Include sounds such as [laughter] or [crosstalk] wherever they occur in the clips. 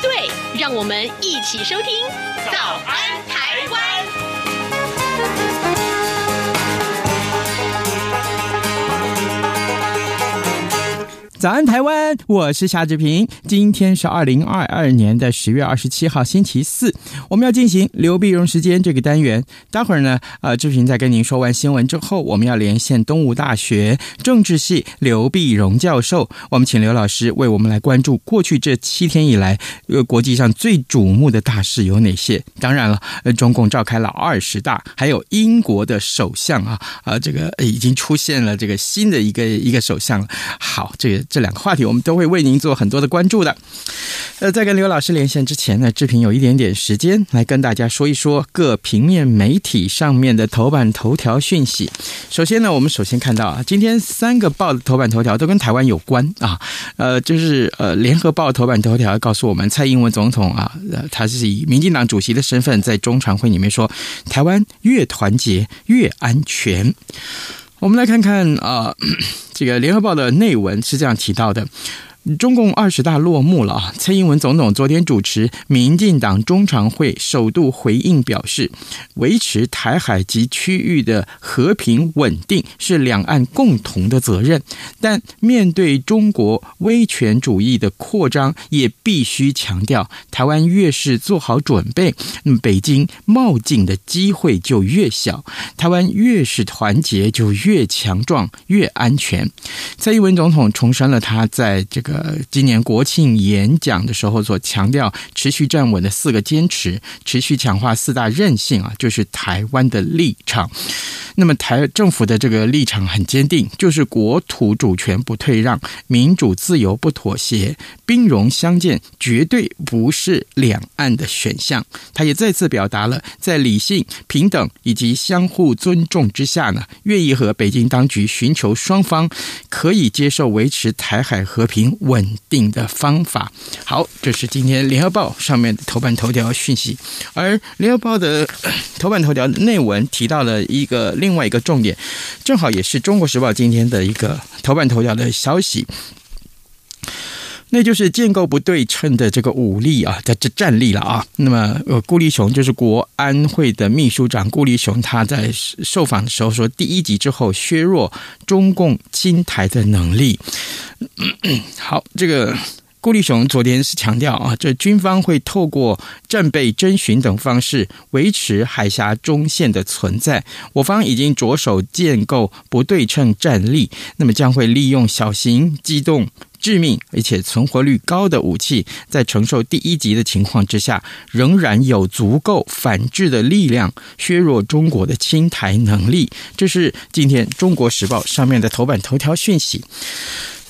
对，让我们一起收听《早安早安，台湾！我是夏志平。今天是二零二二年的十月二十七号，星期四。我们要进行刘必荣时间这个单元。待会儿呢，呃，志平在跟您说完新闻之后，我们要连线东吴大学政治系刘必荣教授。我们请刘老师为我们来关注过去这七天以来，呃，国际上最瞩目的大事有哪些？当然了，呃，中共召开了二十大，还有英国的首相啊，啊、这个已经出现了这个新的一个一个首相了。好，这个。这两个话题，我们都会为您做很多的关注的。呃，在跟刘老师连线之前呢，志平有一点点时间来跟大家说一说各平面媒体上面的头版头条讯息。首先呢，我们首先看到啊，今天三个报的头版头条都跟台湾有关啊。呃，就是呃，联合报头版头条告诉我们，蔡英文总统啊，呃，他是以民进党主席的身份在中常会里面说，台湾越团结越安全。我们来看看啊，这个联合报的内文是这样提到的。中共二十大落幕了啊！蔡英文总统昨天主持民进党中常会，首度回应表示，维持台海及区域的和平稳定是两岸共同的责任。但面对中国威权主义的扩张，也必须强调，台湾越是做好准备，那么北京冒进的机会就越小；台湾越是团结，就越强壮、越安全。蔡英文总统重申了他在这个。呃，今年国庆演讲的时候所强调持续站稳的四个坚持，持续强化四大韧性啊，就是台湾的立场。那么台政府的这个立场很坚定，就是国土主权不退让，民主自由不妥协，兵戎相见绝对不是两岸的选项。他也再次表达了在理性、平等以及相互尊重之下呢，愿意和北京当局寻求双方可以接受维持台海和平稳定的方法。好，这是今天联合报上面的头版头条讯息，而联合报的头版头条内文提到了一个另外一个重点，正好也是中国时报今天的一个头版头条的消息，那就是建构不对称的这个武力啊，在这战力了啊。那么，呃，顾立雄就是国安会的秘书长顾立雄，他在受访的时候说，第一集之后削弱中共侵台的能力。[clears throat] 好，这个。顾立雄昨天是强调啊，这军方会透过战备征询等方式维持海峡中线的存在。我方已经着手建构不对称战力，那么将会利用小型、机动、致命而且存活率高的武器，在承受第一级的情况之下，仍然有足够反制的力量，削弱中国的侵台能力。这是今天《中国时报》上面的头版头条讯息。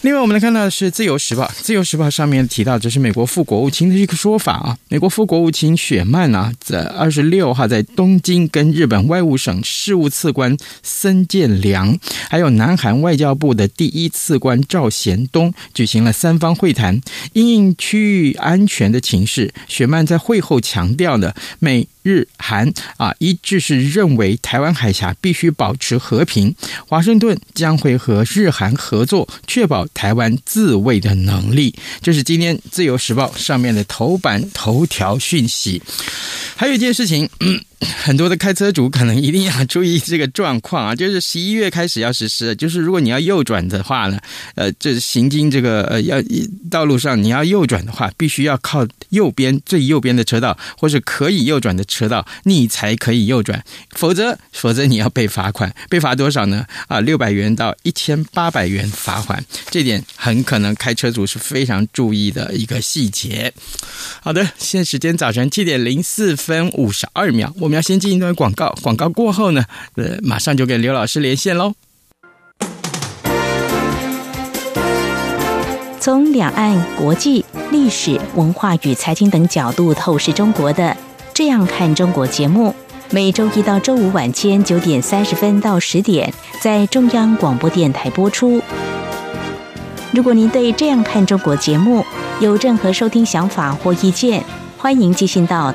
另外，我们来看到的是《自由时报》。《自由时报》上面提到，这是美国副国务卿的一个说法啊。美国副国务卿雪曼啊，在二十六号在东京跟日本外务省事务次官森健良，还有南韩外交部的第一次官赵贤东举行了三方会谈，因应区域安全的情势。雪曼在会后强调呢，美日韩啊一致是认为台湾海峡必须保持和平，华盛顿将会和日韩合作，确保。台湾自卫的能力，这是今天《自由时报》上面的头版头条讯息。还有一件事情。很多的开车主可能一定要注意这个状况啊，[laughs] 就是十一月开始要实施，就是如果你要右转的话呢，呃，这行经这个呃要道路上你要右转的话，必须要靠右边最右边的车道，或是可以右转的车道，你才可以右转，否则否则你要被罚款，被罚多少呢？啊，六百元到一千八百元罚款，这点很可能开车主是非常注意的一个细节。好的，现在时间早晨七点零四分五十二秒，我我们要先进一段广告，广告过后呢，呃，马上就跟刘老师连线喽。从两岸、国际、历史文化与财经等角度透视中国的《这样看中国》节目，每周一到周五晚间九点三十分到十点在中央广播电台播出。如果您对《这样看中国》节目有任何收听想法或意见，欢迎寄信到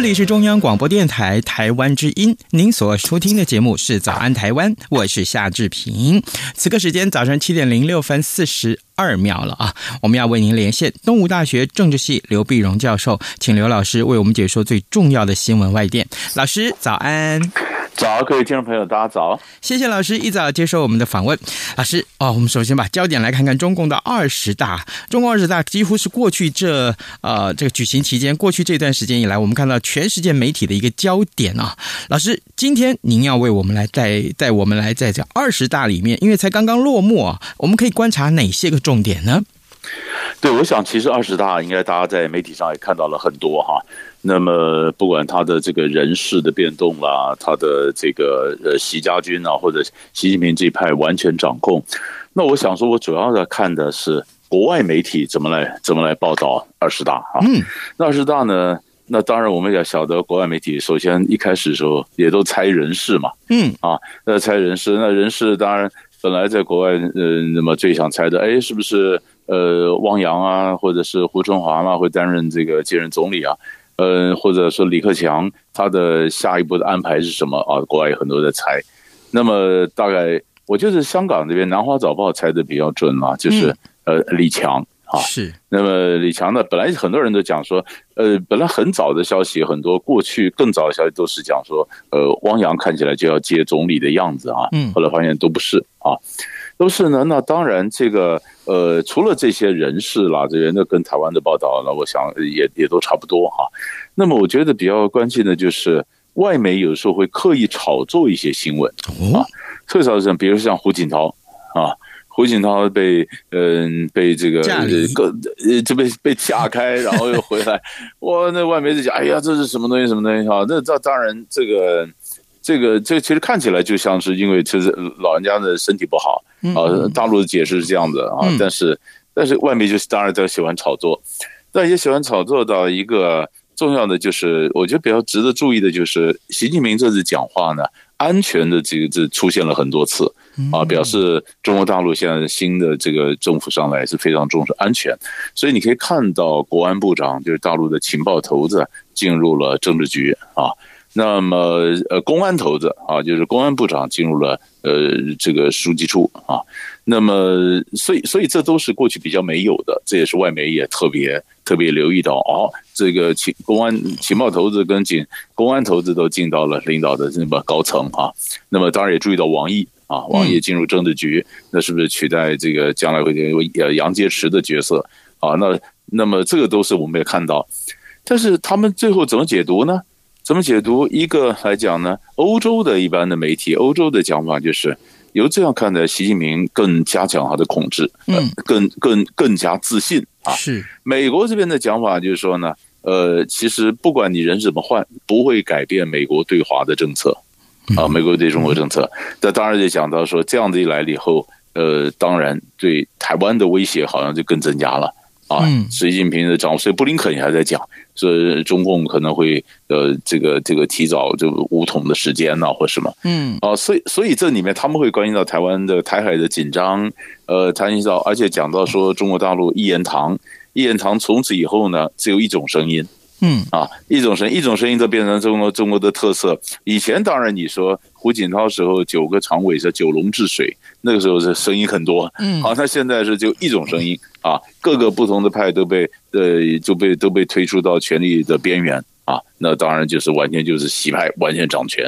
这里是中央广播电台台湾之音，您所收听的节目是《早安台湾》，我是夏志平。此刻时间早上七点零六分四十二秒了啊！我们要为您连线东吴大学政治系刘碧荣教授，请刘老师为我们解说最重要的新闻外电。老师，早安。早，各位听众朋友，大家早！谢谢老师一早接受我们的访问。老师哦，我们首先把焦点来看看中共的二十大。中共二十大几乎是过去这呃这个举行期间，过去这段时间以来，我们看到全世界媒体的一个焦点啊。老师，今天您要为我们来带带我们来在这二十大里面，因为才刚刚落幕啊，我们可以观察哪些个重点呢？对，我想其实二十大应该大家在媒体上也看到了很多哈。那么不管他的这个人事的变动啦，他的这个呃习家军啊，或者习近平这一派完全掌控，那我想说，我主要的看的是国外媒体怎么来怎么来报道二十大啊。嗯，那二十大呢，那当然我们也晓得，国外媒体首先一开始的时候也都猜人事嘛。嗯啊，那猜人事，那人事当然本来在国外呃，那么最想猜的，哎，是不是呃汪洋啊，或者是胡春华嘛，会担任这个接任总理啊？嗯，或者说李克强他的下一步的安排是什么啊？国外有很多在猜。那么大概我就是香港这边《南华早报》猜的比较准嘛，就是呃李强啊。是。那么李强呢，本来很多人都讲说，呃，本来很早的消息，很多过去更早的消息都是讲说，呃，汪洋看起来就要接总理的样子啊。嗯。后来发现都不是啊。都是呢，那当然，这个呃，除了这些人士啦，这些那跟台湾的报道呢，我想也也都差不多哈。那么，我觉得比较关键的就是外媒有时候会刻意炒作一些新闻啊，特别是比如像胡锦涛啊，胡锦涛被嗯、呃、被这个个呃这被被架开，然后又回来，[laughs] 哇，那外媒就讲，哎呀，这是什么东西，什么东西啊？那这当然这个。这个这个其实看起来就像是因为其实老人家的身体不好啊，大陆的解释是这样子啊，但是但是外面就是当然都喜欢炒作，但也喜欢炒作到一个重要的就是，我觉得比较值得注意的就是习近平这次讲话呢，安全的这个字出现了很多次啊，表示中国大陆现在新的这个政府上来是非常重视安全，所以你可以看到国安部长就是大陆的情报头子进入了政治局啊。那么，呃，公安头子啊，就是公安部长进入了呃这个书记处啊。那么，所以，所以这都是过去比较没有的，这也是外媒也特别特别留意到哦。这个情公安情报头子跟警公安头子都进到了领导的那么高层啊。那么，当然也注意到王毅啊，王毅进入政治局，那是不是取代这个将来会有呃杨洁篪的角色啊？那那么这个都是我们也看到，但是他们最后怎么解读呢？怎么解读？一个来讲呢，欧洲的一般的媒体，欧洲的讲法就是由这样看的，习近平更加强他的控制，嗯，更更更加自信啊。是美国这边的讲法就是说呢，呃，其实不管你人怎么换，不会改变美国对华的政策啊，美国对中国政策。那当然就讲到说，这样子一来了以后，呃，当然对台湾的威胁好像就更增加了。啊，习近平的掌握，所以布林肯也还在讲，说中共可能会呃这个这个提早就武统的时间呐，或什么，嗯，啊，所以所以这里面他们会关心到台湾的台海的紧张，呃，谈及到而且讲到说中国大陆一言堂，一言堂从此以后呢只有一种声音。嗯啊，一种声一种声音都变成中国中国的特色。以前当然你说胡锦涛时候九个常委是九龙治水，那个时候是声音很多。嗯，好，那现在是就一种声音啊，各个不同的派都被呃就被都被推出到权力的边缘啊。那当然就是完全就是洗牌完全掌权。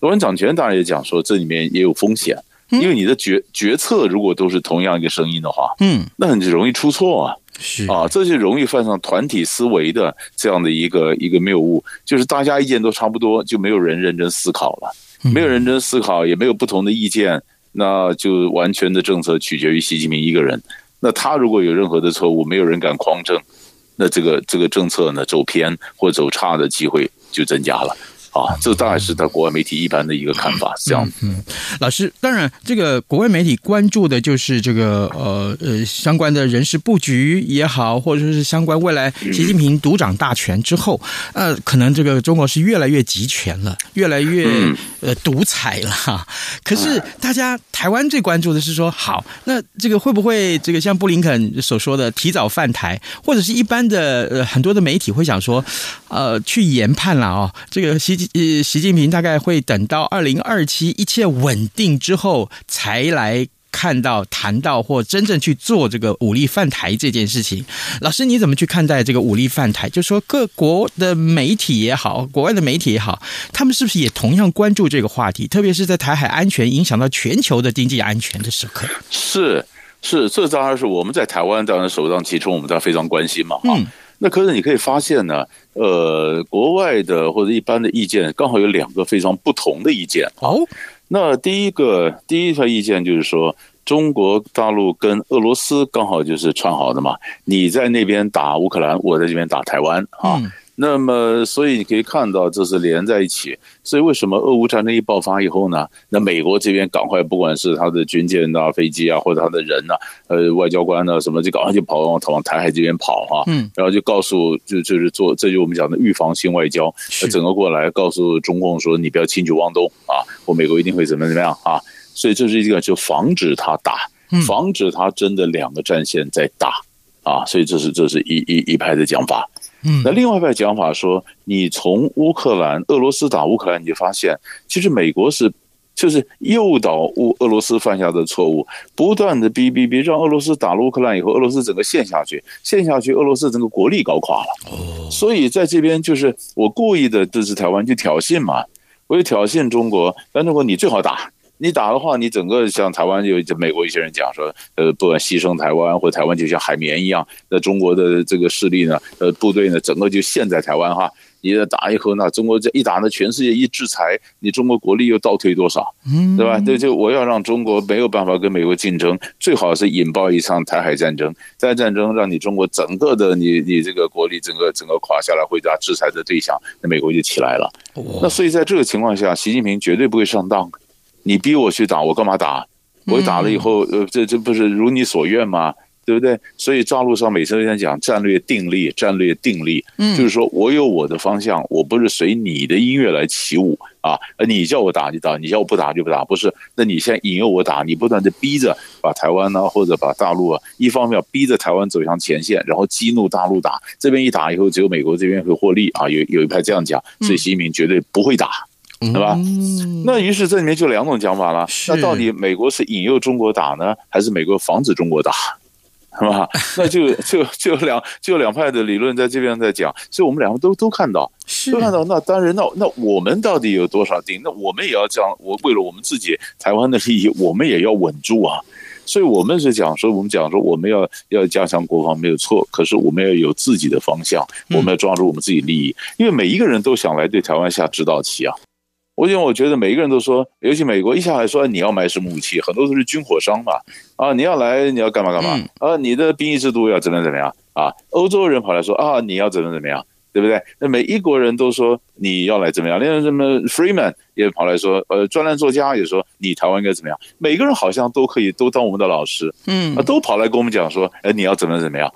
完全掌权当然也讲说这里面也有风险，因为你的决决策如果都是同样一个声音的话，嗯，那很容易出错啊。是啊，这就容易犯上团体思维的这样的一个一个谬误，就是大家意见都差不多，就没有人认真思考了，没有认真思考，也没有不同的意见，那就完全的政策取决于习近平一个人。那他如果有任何的错误，没有人敢匡正，那这个这个政策呢走偏或走差的机会就增加了。啊，这当然是他国外媒体一般的一个看法，这样。嗯，老师，当然，这个国外媒体关注的就是这个呃呃相关的人事布局也好，或者说是相关未来习近平独掌大权之后，呃，可能这个中国是越来越集权了，越来越呃独裁了哈。可是大家台湾最关注的是说，好，那这个会不会这个像布林肯所说的提早犯台，或者是一般的呃很多的媒体会想说，呃，去研判了啊，这个习近呃，习近平大概会等到二零二七一切稳定之后，才来看到、谈到或真正去做这个武力犯台这件事情。老师，你怎么去看待这个武力犯台？就说各国的媒体也好，国外的媒体也好，他们是不是也同样关注这个话题？特别是在台海安全影响到全球的经济安全的时刻。是是，这当然是我们在台湾当然首当其冲，我们当然非常关心嘛。嗯。那可是你可以发现呢，呃，国外的或者一般的意见刚好有两个非常不同的意见。哦，那第一个第一条意见就是说，中国大陆跟俄罗斯刚好就是串好的嘛，你在那边打乌克兰，我在这边打台湾啊。嗯那么，所以你可以看到，这是连在一起。所以，为什么俄乌战争一爆发以后呢？那美国这边赶快，不管是他的军舰啊、飞机啊，或者他的人呐、啊，呃，外交官啊什么，就赶快就跑往往台海这边跑哈、啊。嗯。然后就告诉，就就是做，这就我们讲的预防性外交，整个过来告诉中共说，你不要轻举妄动啊，我美国一定会怎么怎么样啊。所以这是一个就防止他打，防止他真的两个战线在打啊。所以这是这是一一一派的讲法。嗯，那另外一派讲法说，你从乌克兰、俄罗斯打乌克兰，你就发现，其实美国是就是诱导乌俄罗斯犯下的错误，不断的逼逼逼，让俄罗斯打了乌克兰以后，俄罗斯整个陷下去，陷下去，俄罗斯整个国力搞垮了。哦，所以在这边就是我故意的支持台湾去挑衅嘛，我就挑衅中国，但中国你最好打。你打的话，你整个像台湾有美国一些人讲说，呃，不管牺牲台湾，或台湾就像海绵一样，那中国的这个势力呢，呃，部队呢，整个就陷在台湾哈。你打以后呢，中国这一打呢，全世界一制裁，你中国国力又倒退多少？嗯，对吧？对，就我要让中国没有办法跟美国竞争，最好是引爆一场台海战争，在战争让你中国整个的你你这个国力整个整个垮下来，回答制裁的对象，那美国就起来了。那所以在这个情况下，习近平绝对不会上当。你逼我去打，我干嘛打？我打了以后，呃，这这不是如你所愿吗？对不对？所以大陆上每次都在讲战略定力，战略定力，嗯，就是说我有我的方向，我不是随你的音乐来起舞啊。你叫我打就打，你叫我不打就不打，不是？那你现在引诱我打，你不断的逼着把台湾呢，或者把大陆啊，一方面要逼着台湾走向前线，然后激怒大陆打，这边一打以后，只有美国这边会获利啊。有有一派这样讲，所以习近平绝对不会打。对吧？那于是这里面就两种讲法了。那到底美国是引诱中国打呢，还是美国防止中国打？[laughs] 是吧？那就 [laughs] 就就两就两派的理论在这边在讲，所以我们两个都都看到，都看到。那当然，那那我们到底有多少定？那我们也要这样。我为了我们自己台湾的利益，我们也要稳住啊。所以我们是讲说，我们讲说，我们要要加强国防没有错，可是我们要有自己的方向，我们要抓住我们自己利益，因为每一个人都想来对台湾下指导棋啊。我因为我觉得每一个人都说，尤其美国一下来说，你要买什么武器，很多都是军火商嘛。啊，你要来，你要干嘛干嘛？啊，你的兵役制度要怎么怎么样？啊，欧洲人跑来说啊，你要怎么怎么样，对不对？那每一国人都说你要来怎么样？连什么 Freeman 也跑来说，呃，专栏作家也说你台湾应该怎么样？每个人好像都可以都当我们的老师，嗯，啊，都跑来跟我们讲说，哎，你要怎么怎么样？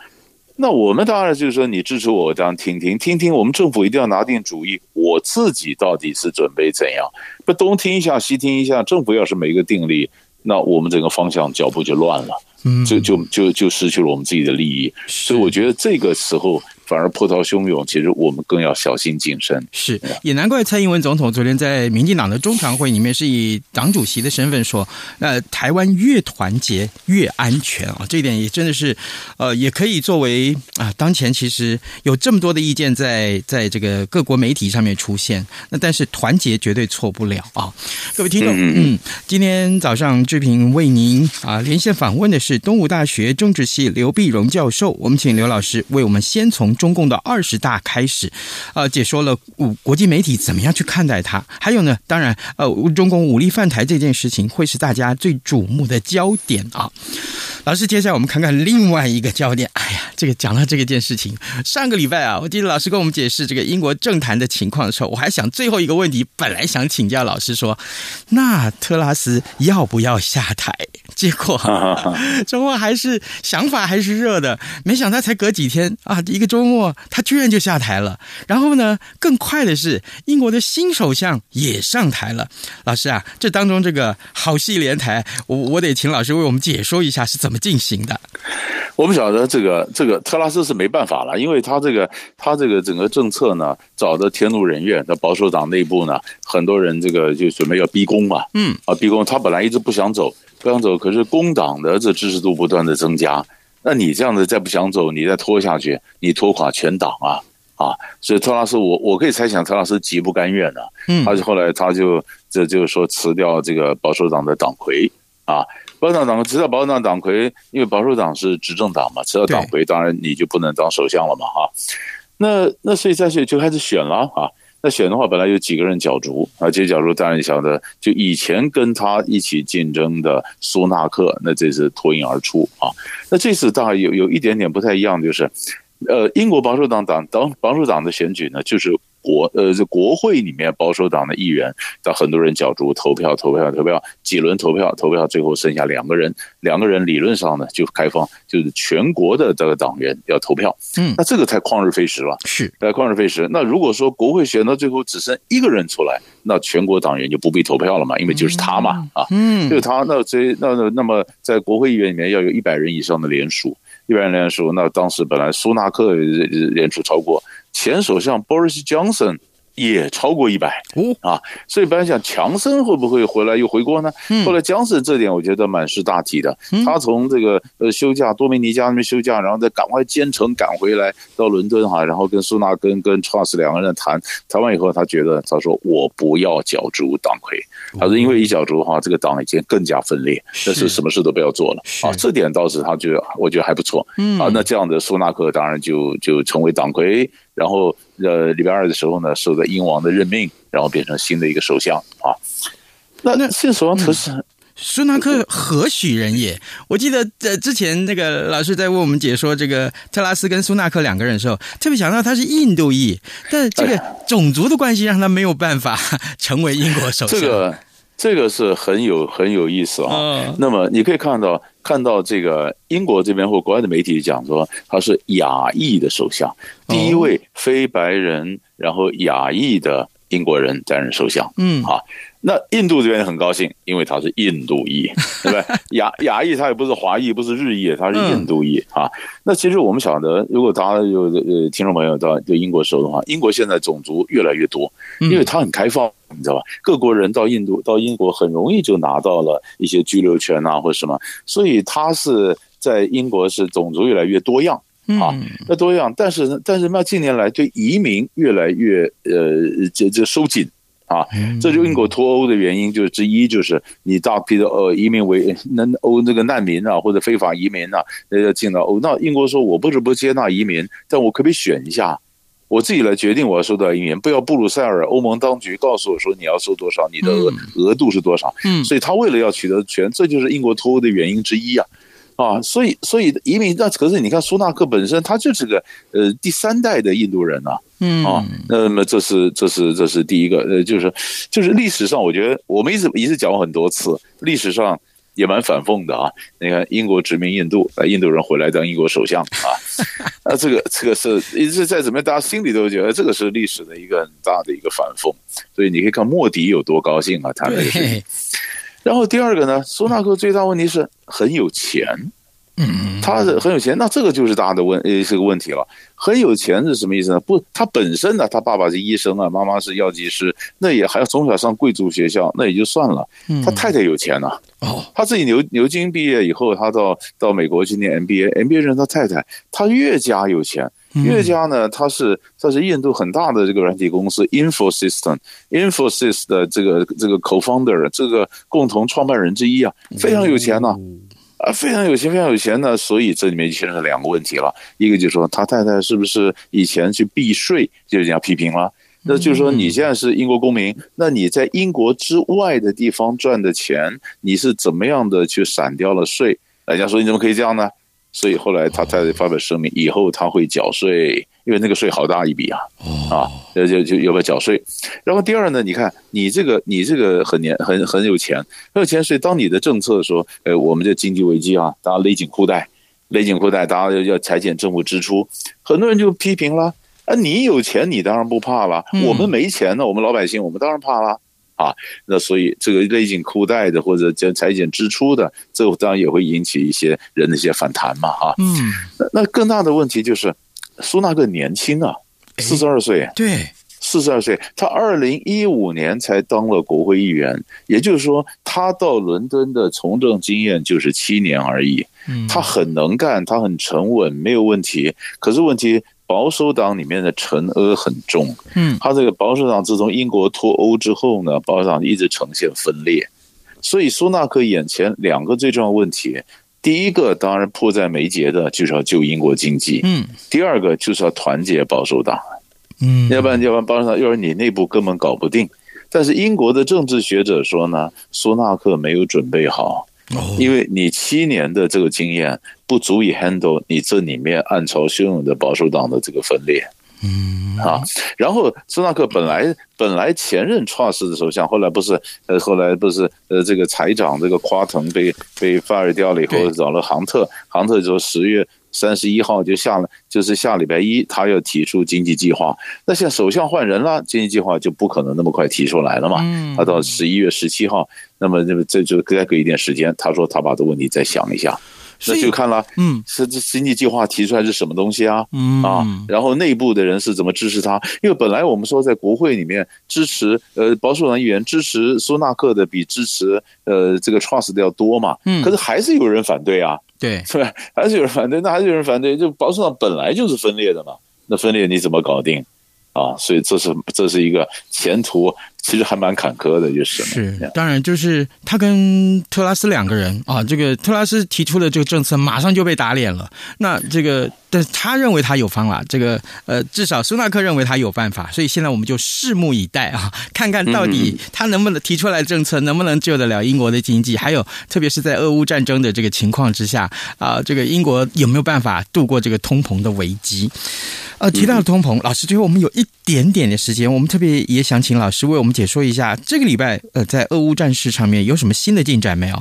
那我们当然就是说，你支持我这样听听听听，我们政府一定要拿定主意，我自己到底是准备怎样？不东听一下西听一下，政府要是没个定力，那我们整个方向脚步就乱了，嗯，就就就就失去了我们自己的利益。所以我觉得这个时候。反而波涛汹涌，其实我们更要小心谨慎。是，也难怪蔡英文总统昨天在民进党的中常会里面，是以党主席的身份说：“呃，台湾越团结越安全啊！”这一点也真的是，呃，也可以作为啊，当前其实有这么多的意见在在这个各国媒体上面出现，那但是团结绝对错不了啊！各位听众，嗯，嗯，今天早上志平为您啊连线访问的是东吴大学政治系刘碧荣教授，我们请刘老师为我们先从。中共的二十大开始，呃，解说了五国际媒体怎么样去看待它。还有呢，当然，呃，中共武力犯台这件事情会是大家最瞩目的焦点啊。老师，接下来我们看看另外一个焦点。哎呀，这个讲到这个件事情，上个礼拜啊，我记得老师跟我们解释这个英国政坛的情况的时候，我还想最后一个问题，本来想请教老师说，那特拉斯要不要下台？结果 [laughs] 周末还是想法还是热的，没想到才隔几天啊，一个周末他居然就下台了。然后呢，更快的是英国的新首相也上台了。老师啊，这当中这个好戏连台，我我得请老师为我们解说一下是怎么进行的。我不晓得这个这个特拉斯是没办法了，因为他这个他这个整个政策呢，找的天怒人怨。在保守党内部呢，很多人这个就准备要逼宫嘛，嗯啊逼宫，他本来一直不想走。不想走，可是工党的这支持度不断的增加，那你这样子再不想走，你再拖下去，你拖垮全党啊啊！所以特拉斯，我我可以猜想，特拉斯极不甘愿的，嗯，他就后来他就这就是说辞掉这个保守党的党魁啊，保守党党魁辞掉保守党党魁，因为保守党是执政党嘛，辞掉党魁，当然你就不能当首相了嘛哈。那那所以再去就开始选了啊。那选的话，本来有几个人角逐啊，这些角逐当然你晓得，就以前跟他一起竞争的苏纳克，那这次脱颖而出啊。那这次当然有有一点点不太一样，就是，呃，英国保守党党党保守党的选举呢，就是。国呃，这国会里面保守党的议员，到很多人角逐投票，投票，投票，几轮投票，投票，最后剩下两个人，两个人理论上呢就开放，就是全国的这个党员要投票。嗯，那这个太旷日费时了。是，太，旷日费时。那如果说国会选到最后只剩一个人出来，那全国党员就不必投票了嘛，因为就是他嘛，啊，嗯，就是他。那这那那那么在国会议员里面要有一百人以上的联署，一百人联署，那当时本来苏纳克联署超过。前首相 Boris Johnson 也超过一百啊，所以本来想强森会不会回来又回国呢？后来强森这点我觉得蛮是大体的，他从这个呃休假多米尼加那边休假，然后再赶快兼程赶回来到伦敦哈，然后跟苏纳根跟 Truss 两个人谈谈完以后，他觉得他说我不要角逐党魁，他说因为一角逐的话，这个党已经更加分裂，这是什么事都不要做了。啊，这点倒是他觉得我觉得还不错，啊，那这样的苏纳克当然就就成为党魁。然后，呃，礼拜二的时候呢，受到英王的任命，然后变成新的一个首相啊。那那新首相特斯苏纳克何许人也？我记得在之前那个老师在为我们解说这个特拉斯跟苏纳克两个人的时候，特别想到他是印度裔，但这个种族的关系让他没有办法成为英国首相。这个这个是很有很有意思啊。哦、那么你可以看到。看到这个英国这边或国外的媒体讲说，他是亚裔的首相，第一位非白人，然后亚裔的英国人担任首相。嗯，好，那印度这边很高兴，因为他是印度裔，[laughs] 对不对？亚亚裔他也不是华裔，不是日裔，他是印度裔啊。那其实我们晓得，如果大家有呃听众朋友到对英国熟的话，英国现在种族越来越多，因为它很开放。你知道吧？各国人到印度、到英国很容易就拿到了一些居留权啊，或者什么，所以他是在英国是种族越来越多样啊，那多样。但是呢，但是那近年来对移民越来越呃，这这收紧啊，这就英国脱欧的原因就是之一，就是你大批的呃移民为那欧那个难民啊，或者非法移民啊，要进到欧，那英国说我不是不接纳移民，但我可不可以选一下？我自己来决定我要收多少移民，不要布鲁塞尔欧盟当局告诉我说你要收多少，你的额额度是多少。嗯，所以他为了要取得权，这就是英国脱欧的原因之一啊，啊，所以所以移民那可是你看苏纳克本身他就是个呃第三代的印度人呐，嗯啊，那么这是这是这是第一个呃就是就是历史上我觉得我们一直一直讲过很多次历史上。也蛮反讽的啊。你看，英国殖民印度，啊，印度人回来当英国首相啊，[laughs] 那这个这个是一直在怎么样，大家心里都觉得这个是历史的一个很大的一个反讽。所以你可以看莫迪有多高兴啊，谈这个事情。[laughs] 然后第二个呢，苏纳克最大问题是很有钱。嗯，他是很有钱，那这个就是大的问，呃，是个问题了。很有钱是什么意思呢？不，他本身呢，他爸爸是医生啊，妈妈是药剂师，那也还要从小上贵族学校，那也就算了。他太太有钱了，哦，他自己牛牛津毕业以后，他到到美国去念 MBA，MBA 认他太太，他越加有钱，越加呢，他是他是印度很大的这个软体公司 Infosys，Infosys 的这个这个 co-founder，这个共同创办人之一啊，非常有钱呐。啊，非常有钱，非常有钱呢，所以这里面牵扯两个问题了。一个就是说，他太太是不是以前去避税，就人家批评了。那就是说，你现在是英国公民，那你在英国之外的地方赚的钱，你是怎么样的去闪掉了税？人家说你怎么可以这样呢？所以后来他太太发表声明，以后他会缴税。因为那个税好大一笔啊，啊，就就就要不要缴税？然后第二呢，你看你这个你这个很年很很有钱，很有钱，所以当你的政策说，呃，我们这经济危机啊，大家勒紧裤带，勒紧裤带，大家要要裁减政府支出，很多人就批评了啊，你有钱你当然不怕了，我们没钱呢，我们老百姓我们当然怕了啊。那所以这个勒紧裤带的或者减裁减支出的，这当然也会引起一些人的一些反弹嘛，哈。嗯，那那更大的问题就是。苏纳克年轻啊，四十二岁，对，四十二岁，他二零一五年才当了国会议员，也就是说，他到伦敦的从政经验就是七年而已。嗯他很能干，他很沉稳，没有问题。可是问题，保守党里面的陈阿很重。嗯，他这个保守党自从英国脱欧之后呢，保守党一直呈现分裂，所以苏纳克眼前两个最重要问题。第一个当然迫在眉睫的就是要救英国经济，嗯，第二个就是要团结保守党，嗯，要不然要不然保守党，要不然你内部根本搞不定。但是英国的政治学者说呢，苏纳克没有准备好，因为你七年的这个经验不足以 handle 你这里面暗潮汹涌的保守党的这个分裂。嗯啊，然后斯纳克本来本来前任 Truss 的首相，后来不是呃，后来不是呃，这个财长这个夸腾被被 fire 掉了以后，找了杭特，杭特就十月三十一号就下了，就是下礼拜一他要提出经济计划。那现在首相换人了，经济计划就不可能那么快提出来了嘛。他到十一月十七号，那么那么这就再给一点时间。他说他把这问题再想一下。那就看了，嗯，是这经济计划提出来是什么东西啊？嗯啊，然后内部的人是怎么支持他？因为本来我们说在国会里面支持呃保守党议员支持苏纳克的比支持呃这个 Trust 的要多嘛，嗯，可是还是有人反对啊，对，[laughs] 是吧？还是有人反对，那还是有人反对，就保守党本来就是分裂的嘛，那分裂你怎么搞定啊？所以这是这是一个前途。其实还蛮坎坷的，就是是，当然就是他跟特拉斯两个人啊，这个特拉斯提出的这个政策马上就被打脸了。那这个，但是他认为他有方法，这个呃，至少苏纳克认为他有办法，所以现在我们就拭目以待啊，看看到底他能不能提出来政策，能不能救得了英国的经济，还有特别是在俄乌战争的这个情况之下啊，这个英国有没有办法度过这个通膨的危机？呃，提到了通膨，老师，最后我们有一点点的时间，我们特别也想请老师为我们解说一下这个礼拜呃，在俄乌战事上面有什么新的进展没有？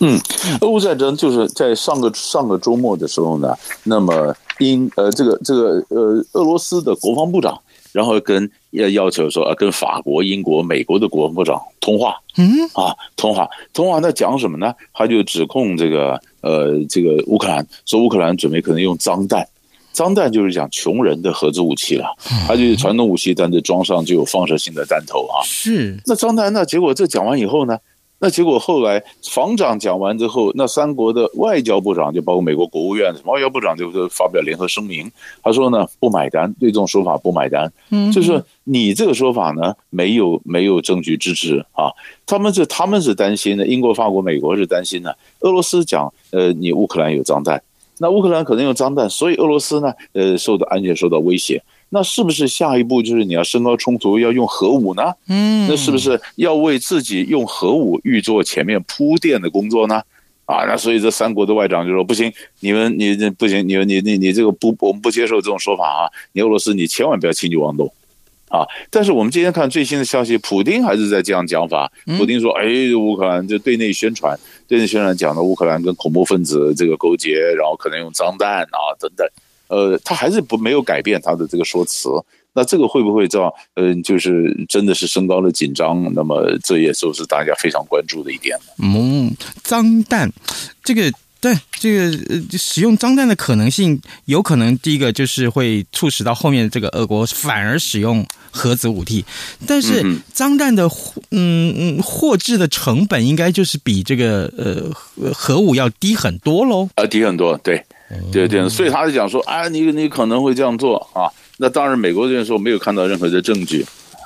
嗯，俄乌战争就是在上个上个周末的时候呢，那么英呃这个这个呃俄罗斯的国防部长，然后跟要要求说啊，跟法国、英国、美国的国防部长通话，嗯啊通话通话，那讲什么呢？他就指控这个呃这个乌克兰，说乌克兰准备可能用脏弹。脏弹就是讲穷人的核子武器了，它就是传统武器，但是装上就有放射性的弹头啊。是，那脏弹，那结果这讲完以后呢？那结果后来防长讲完之后，那三国的外交部长就包括美国国务院外交部长就发表联合声明，他说呢不买单，对这种说法不买单。嗯，就是你这个说法呢没有没有证据支持啊。他们是他们是担心的，英国、法国、美国是担心的。俄罗斯讲呃，你乌克兰有脏弹。那乌克兰可能用脏弹，所以俄罗斯呢，呃，受到安全受到威胁。那是不是下一步就是你要升高冲突，要用核武呢？嗯，那是不是要为自己用核武预做前面铺垫的工作呢？啊，那所以这三国的外长就说不行，你们你这不行，你们你你你这个不，我们不接受这种说法啊！你俄罗斯你千万不要轻举妄动。啊。但是我们今天看最新的消息，普丁还是在这样讲法。普丁说：“哎，乌克兰就对内宣传，对内宣传讲的乌克兰跟恐怖分子这个勾结，然后可能用脏弹啊等等。”呃，他还是不没有改变他的这个说辞。那这个会不会造？嗯、呃，就是真的是升高了紧张？那么这也就是大家非常关注的一点。嗯，脏弹，这个对这个呃，使用脏弹的可能性，有可能第一个就是会促使到后面这个俄国反而使用核子武器。但是脏弹的嗯嗯货制的成本应该就是比这个呃核武要低很多喽？啊，低很多，对对对，所以他就讲说啊，你你可能会这样做啊。那当然，美国这边说没有看到任何的证据，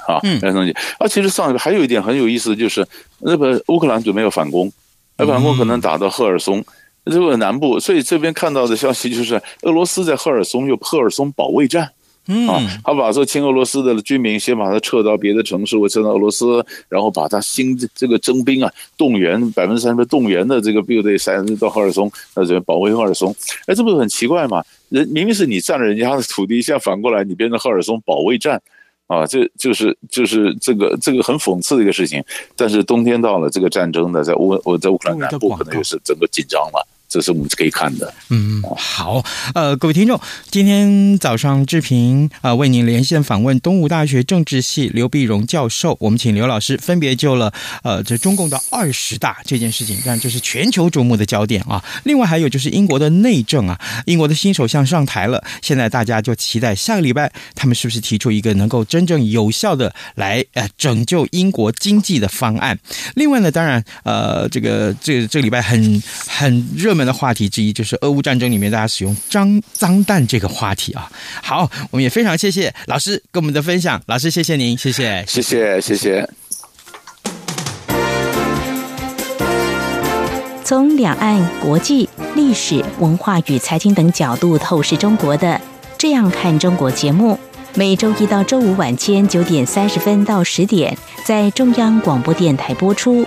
啊，没有证据。啊，其实上一个还有一点很有意思的就是，日本乌克兰准备要反攻，要反攻可能打到赫尔松这个南部，所以这边看到的消息就是俄罗斯在赫尔松有赫尔松保卫战。嗯，啊，他把这亲俄罗斯的居民先把他撤到别的城市，或撤到俄罗斯，然后把他新这个征兵啊，动员百分之三十动员的这个部队塞到赫尔松，那这边保卫赫尔松。哎，这不是很奇怪吗？人明明是你占了人家的土地，现在反过来你变成赫尔松保卫战，啊，这就是就是这个这个很讽刺的一个事情。但是冬天到了，这个战争呢，在乌我在乌克兰南部可能又是整个紧张了。这是我们可以看的。嗯，好，呃，各位听众，今天早上志平啊、为您连线访问东吴大学政治系刘碧荣教授，我们请刘老师分别就了呃这中共的二十大这件事情，但这是全球瞩目的焦点啊。另外还有就是英国的内政啊，英国的新首相上台了，现在大家就期待下个礼拜他们是不是提出一个能够真正有效的来呃拯救英国经济的方案。另外呢，当然呃这个这、这礼拜很很热门。的话题之一就是俄乌战争里面大家使用脏脏弹这个话题啊。好，我们也非常谢谢老师跟我们的分享，老师谢谢您，谢谢，谢谢，谢谢。从两岸、国际、历史文化与财经等角度透视中国的《这样看中国》节目，每周一到周五晚间九点三十分到十点在中央广播电台播出。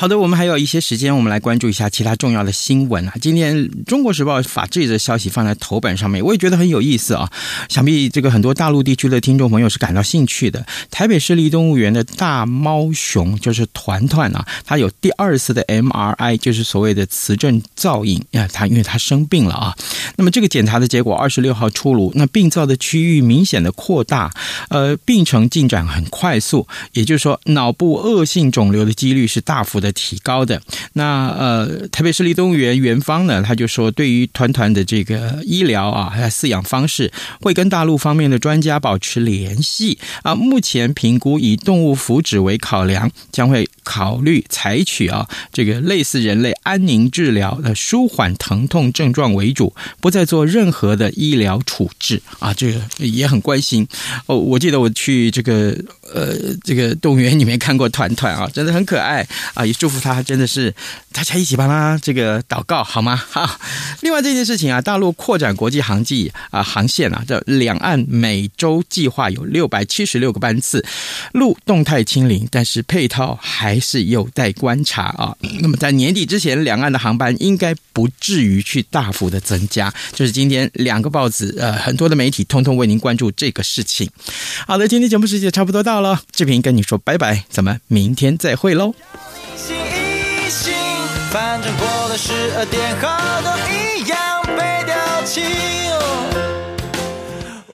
好的，我们还有一些时间，我们来关注一下其他重要的新闻啊。今天《中国时报》把这则消息放在头版上面，我也觉得很有意思啊。想必这个很多大陆地区的听众朋友是感到兴趣的。台北市立动物园的大猫熊就是团团啊，它有第二次的 MRI，就是所谓的磁振造影啊，它因为它生病了啊。那么这个检查的结果二十六号出炉，那病灶的区域明显的扩大，呃，病程进展很快速，也就是说脑部恶性肿瘤的几率是大幅的。提高的那呃，特别是立动物园园方呢，他就说，对于团团的这个医疗啊，还有饲养方式，会跟大陆方面的专家保持联系啊。目前评估以动物福祉为考量，将会考虑采取啊这个类似人类安宁治疗的舒缓疼痛症状为主，不再做任何的医疗处置啊。这个也很关心哦。我记得我去这个呃这个动物园里面看过团团啊，真的很可爱啊，也祝福他，真的是大家一起帮他这个祷告好吗？哈。[laughs] 另外这件事情啊，大陆扩展国际航迹啊航线啊，这两岸每周计划有六百七十六个班次，陆动态清零，但是配套还是有待观察啊。那么在年底之前，两岸的航班应该不至于去大幅的增加。就是今天两个报纸呃很多的媒体通通为您关注这个事情。好的，今天节目时间差不多到到了，志平跟你说拜拜，咱们明天再会喽。反正过了十二点后都一样被丢弃。